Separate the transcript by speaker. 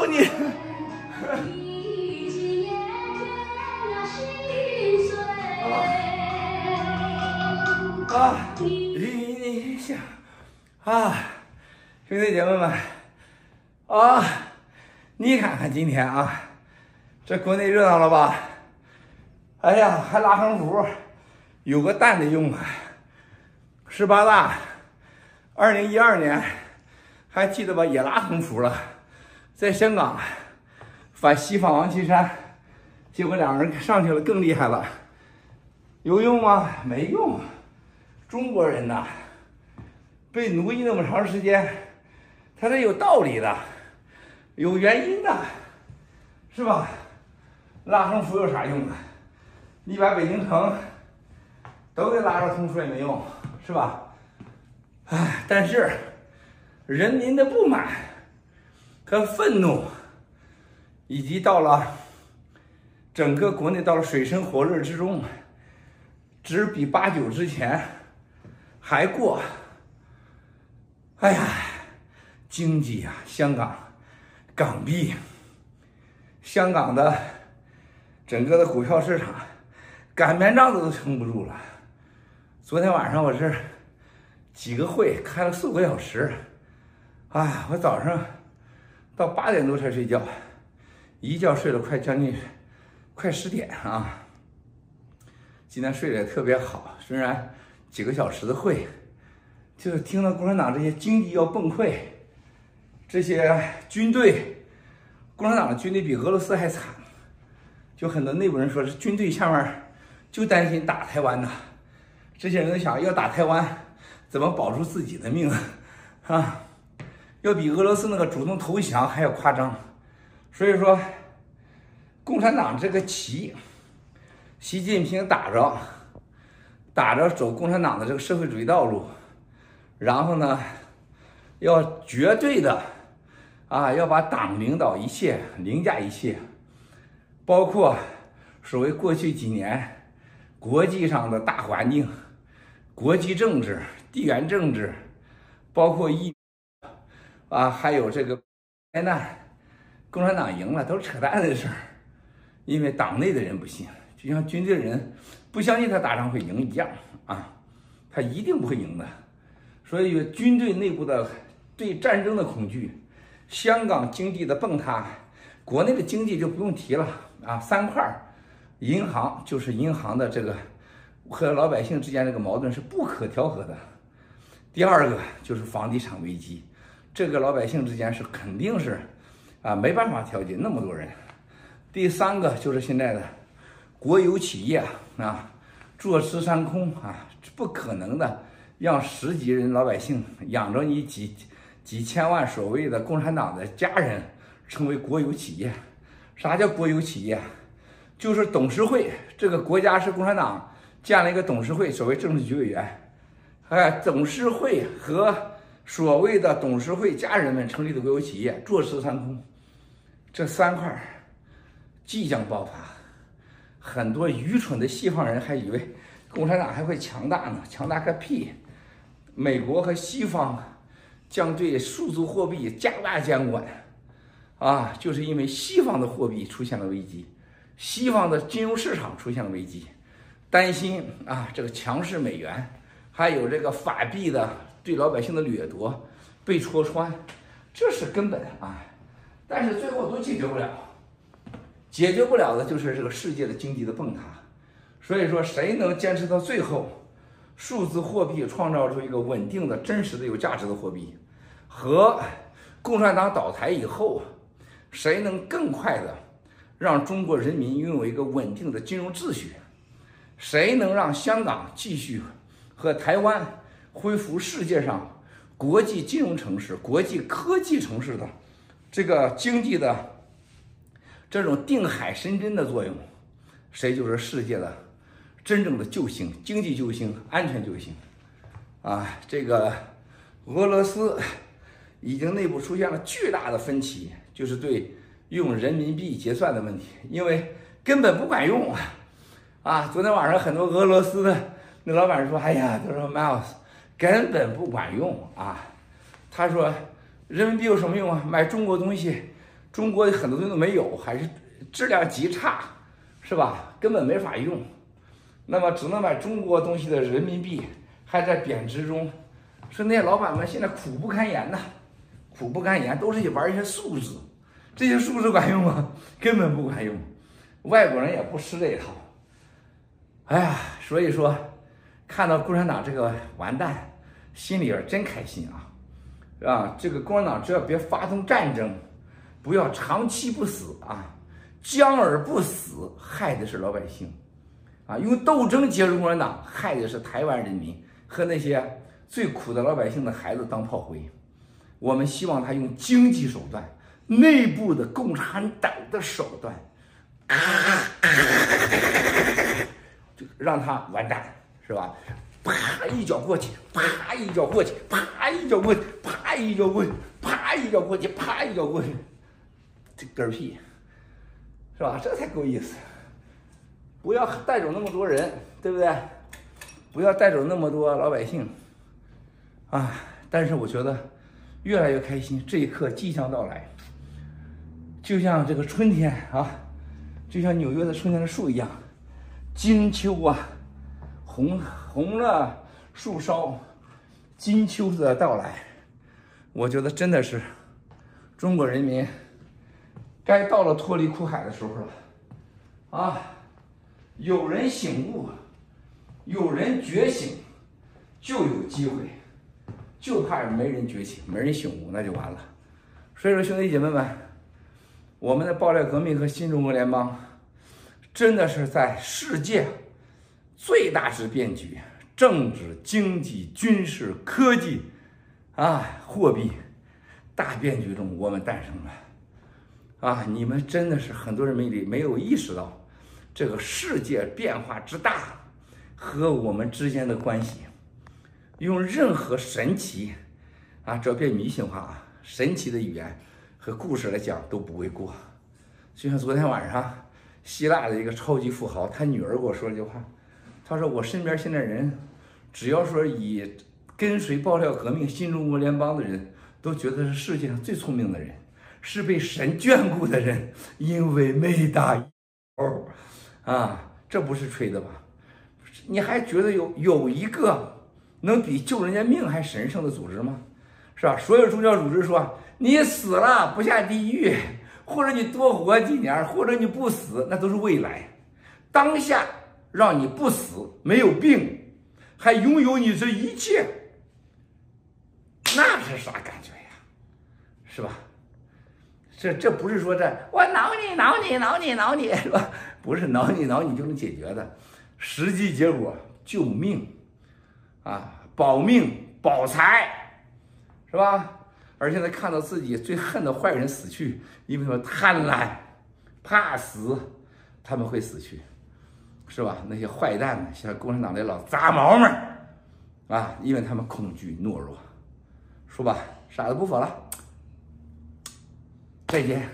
Speaker 1: 操你！啊，与你相啊，兄弟姐妹们啊，你看看今天啊，这国内热闹了吧？哎呀，还拉横幅，有个蛋的用啊！十八大，二零一二年，还记得吧？也拉横幅了，在香港反西方王岐山，结果两人上去了，更厉害了，有用吗？没用。中国人呐，被奴役那么长时间，他是有道理的，有原因的，是吧？拉横幅有啥用啊？你把北京城都给拉着通出也没用，是吧？唉，但是人民的不满和愤怒，以及到了整个国内到了水深火热之中，只比八九之前。还过，哎呀，经济呀，香港港币，香港的整个的股票市场，擀面杖子都撑不住了。昨天晚上我是几个会开了四五个小时，哎，我早上到八点多才睡觉，一觉睡了快将近快十点啊。今天睡得也特别好，虽然。几个小时的会，就是听到共产党这些经济要崩溃，这些军队，共产党的军队比俄罗斯还惨，就很多内部人说是军队下面就担心打台湾呐，这些人都想要打台湾，怎么保住自己的命啊？要比俄罗斯那个主动投降还要夸张，所以说，共产党这个旗，习近平打着。打着走共产党的这个社会主义道路，然后呢，要绝对的，啊，要把党领导一切凌驾一切，包括所谓过去几年国际上的大环境、国际政治、地缘政治，包括疫，啊，还有这个灾难，共产党赢了都是扯淡的事儿，因为党内的人不信。就像军队人不相信他打仗会赢一样啊，他一定不会赢的。所以军队内部的对战争的恐惧，香港经济的崩塌，国内的经济就不用提了啊。三块，银行就是银行的这个和老百姓之间这个矛盾是不可调和的。第二个就是房地产危机，这个老百姓之间是肯定是啊没办法调解那么多人。第三个就是现在的。国有企业啊，坐吃山空啊，不可能的，让十几人老百姓养着你几几千万所谓的共产党的家人成为国有企业。啥叫国有企业？就是董事会，这个国家是共产党建了一个董事会，所谓政治局委员，哎，董事会和所谓的董事会家人们成立的国有企业，坐吃山空，这三块即将爆发。很多愚蠢的西方人还以为共产党还会强大呢，强大个屁！美国和西方将对数字货币加大监管，啊，就是因为西方的货币出现了危机，西方的金融市场出现了危机，担心啊这个强势美元，还有这个法币的对老百姓的掠夺被戳穿，这是根本啊，但是最后都解决不了。解决不了的就是这个世界的经济的崩塌，所以说谁能坚持到最后，数字货币创造出一个稳定的、真实的、有价值的货币，和共产党倒台以后，谁能更快的让中国人民拥有一个稳定的金融秩序，谁能让香港继续和台湾恢复世界上国际金融城市、国际科技城市的这个经济的。这种定海神针的作用，谁就是世界的真正的救星、经济救星、安全救星啊！这个俄罗斯已经内部出现了巨大的分歧，就是对用人民币结算的问题，因为根本不管用啊！啊，昨天晚上很多俄罗斯的那老板说：“哎呀，他说 Miles 根本不管用啊！”他说：“人民币有什么用啊？买中国东西。”中国很多东西都没有，还是质量极差，是吧？根本没法用，那么只能买中国东西的人民币还在贬值中，说那些老板们现在苦不堪言呐，苦不堪言，都是玩一些数字，这些数字管用吗？根本不管用，外国人也不吃这一套。哎呀，所以说看到共产党这个完蛋，心里边真开心啊，啊？这个共产党只要别发动战争。不要长期不死啊，僵而不死，害的是老百姓，啊，用斗争结束共产党，害的是台湾人民和那些最苦的老百姓的孩子当炮灰。我们希望他用经济手段，内部的共产党的手段，就让他完蛋，是吧？啪一脚过去，啪一脚过去，啪一脚过去，啪一脚过去，啪一脚过去，啪一脚过去。这嗝屁，是吧？这才够意思。不要带走那么多人，对不对？不要带走那么多老百姓，啊！但是我觉得越来越开心，这一刻即将到来。就像这个春天啊，就像纽约的春天的树一样，金秋啊，红红了树梢，金秋的到来，我觉得真的是中国人民。该到了脱离苦海的时候了，啊！有人醒悟，有人觉醒，就有机会，就怕没人觉醒，没人醒悟，那就完了。所以说，兄弟姐妹们，我们的爆料革命和新中国联邦，真的是在世界最大之变局——政治、经济、军事、科技，啊，货币大变局中，我们诞生了。啊，你们真的是很多人没理没有意识到，这个世界变化之大和我们之间的关系，用任何神奇，啊，这别迷信化啊，神奇的语言和故事来讲都不为过。就像昨天晚上，希腊的一个超级富豪，他女儿跟我说了句话，他说我身边现在人，只要说以跟随爆料革命新中国联邦的人，都觉得是世界上最聪明的人。是被神眷顾的人，因为没打哦，啊，这不是吹的吧？你还觉得有有一个能比救人家命还神圣的组织吗？是吧？所有宗教组织说你死了不下地狱，或者你多活几年，或者你不死，那都是未来。当下让你不死，没有病，还拥有你这一切，那是啥感觉呀？是吧？这这不是说这我挠你挠你挠你挠你是吧？不是挠你挠你就能解决的，实际结果救命，啊，保命保财，是吧？而现在看到自己最恨的坏人死去，因为他们贪婪，怕死，他们会死去，是吧？那些坏蛋呢，像共产党的老杂毛们，啊，因为他们恐惧懦弱，说吧，傻子不说了。再见。